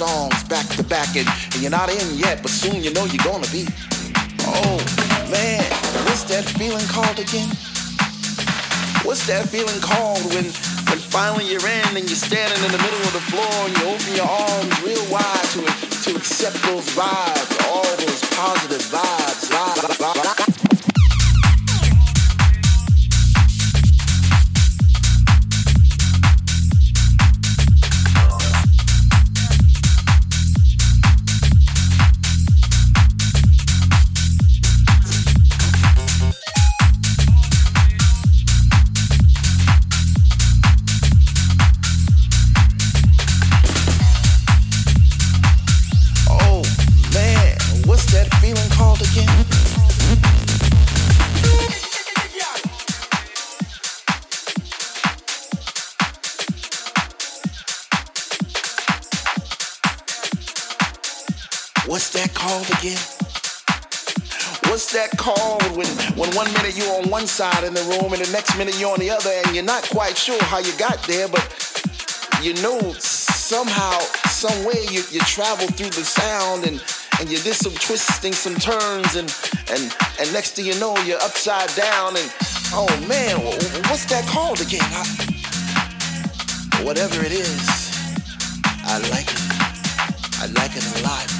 songs back to back, and, and you're not in yet, but soon you know you're gonna be. Oh man, what's that feeling called again? What's that feeling called when when finally you're in and you're standing in the middle of the floor and you open your arms real wide to to accept those vibes, all those positive vibes. one side in the room and the next minute you're on the other and you're not quite sure how you got there, but you know somehow, some way you, you travel through the sound and, and you did some twisting, some turns and, and, and next thing you know you're upside down and oh man, what's that called again? I, whatever it is, I like it. I like it a lot.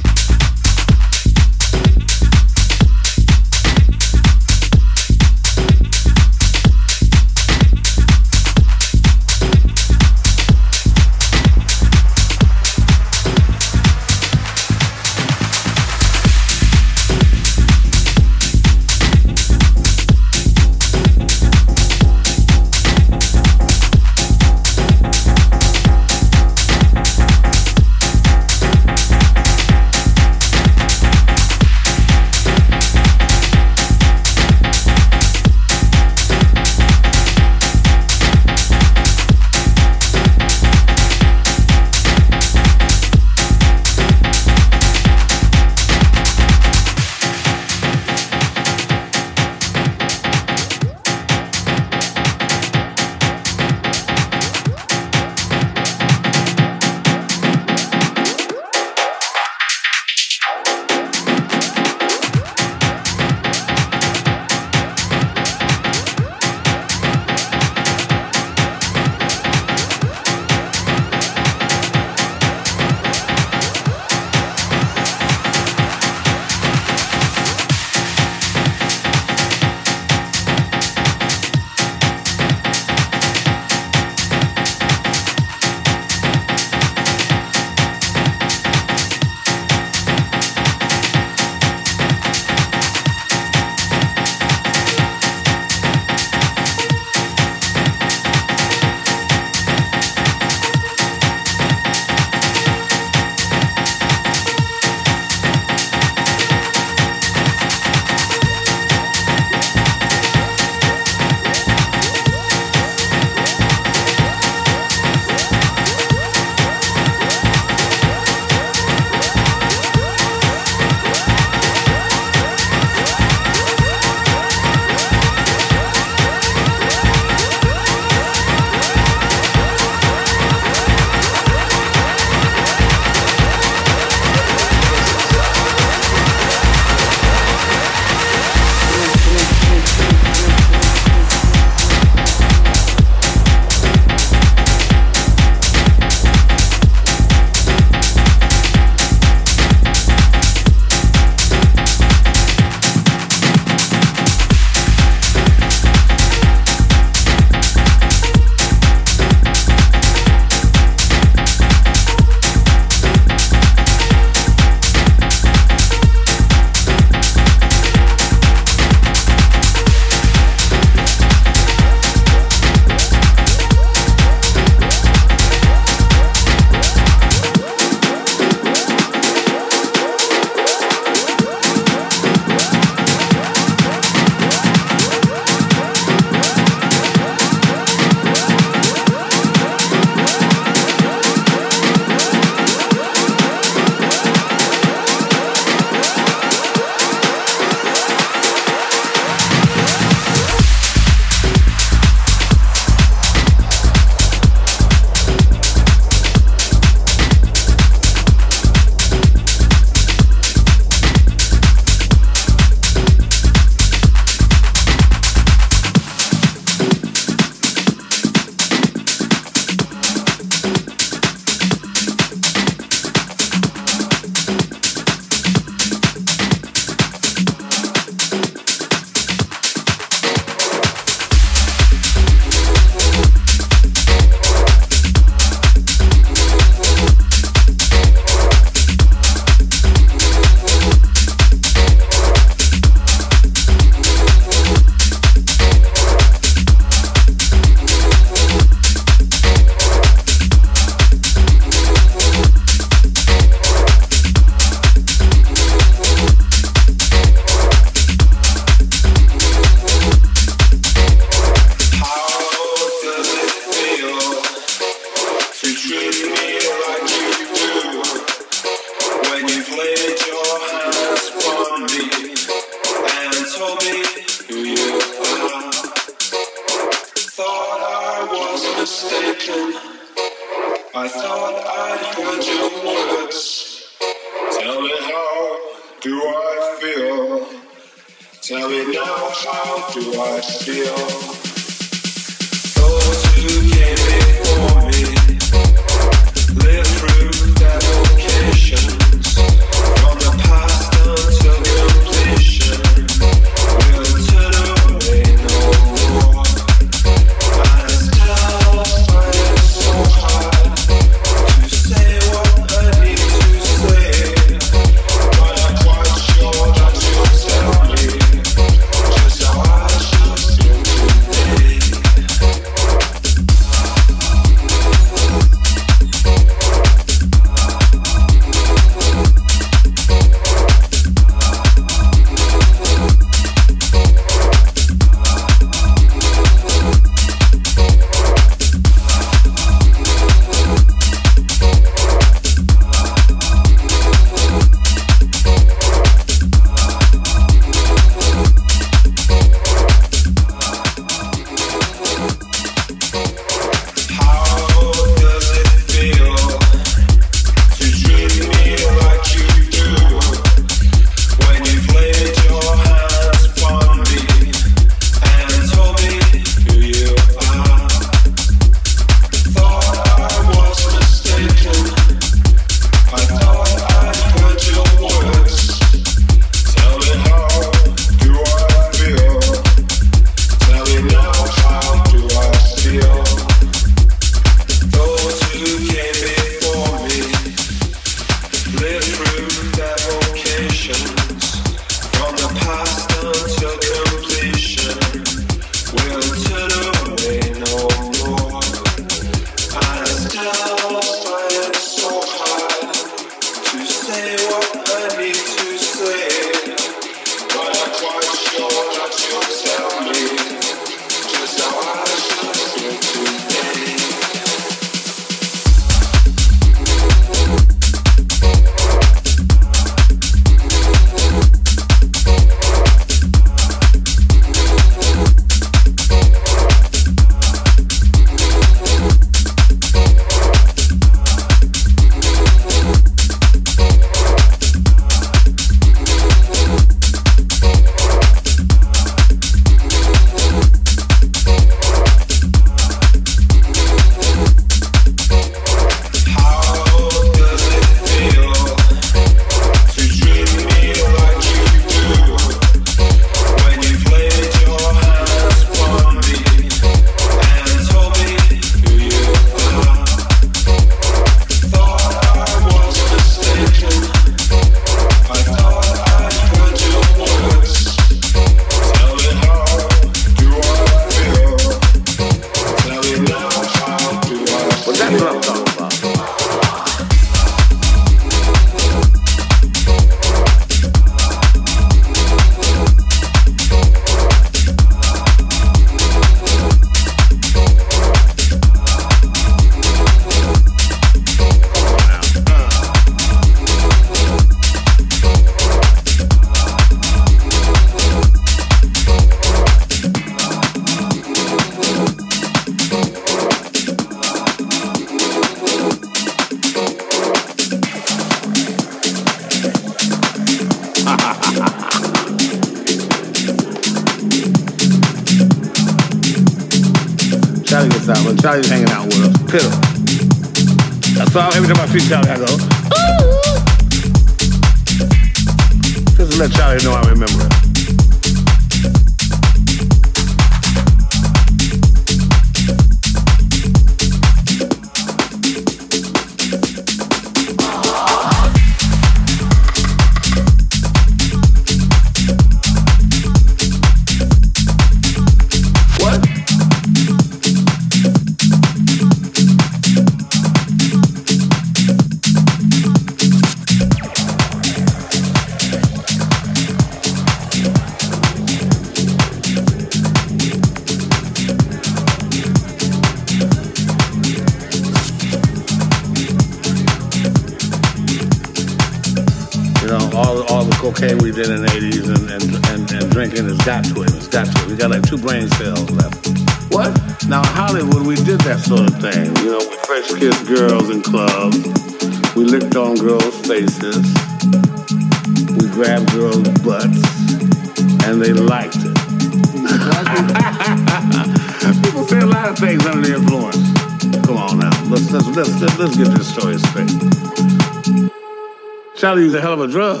Is a hell of a drug.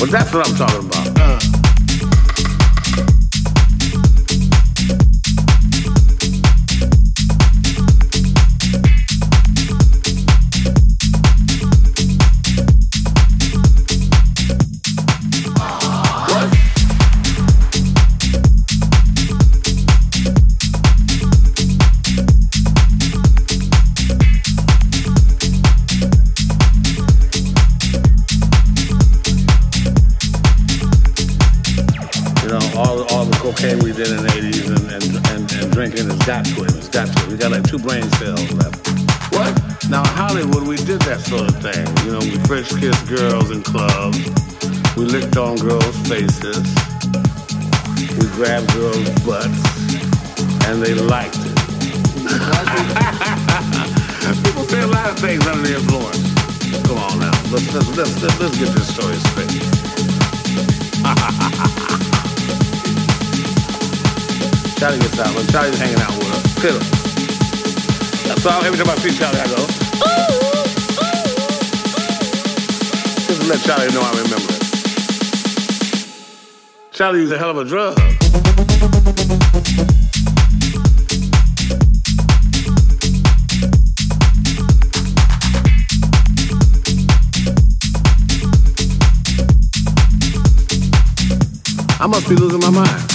Well, that's what I'm talking about. I must be losing my mind.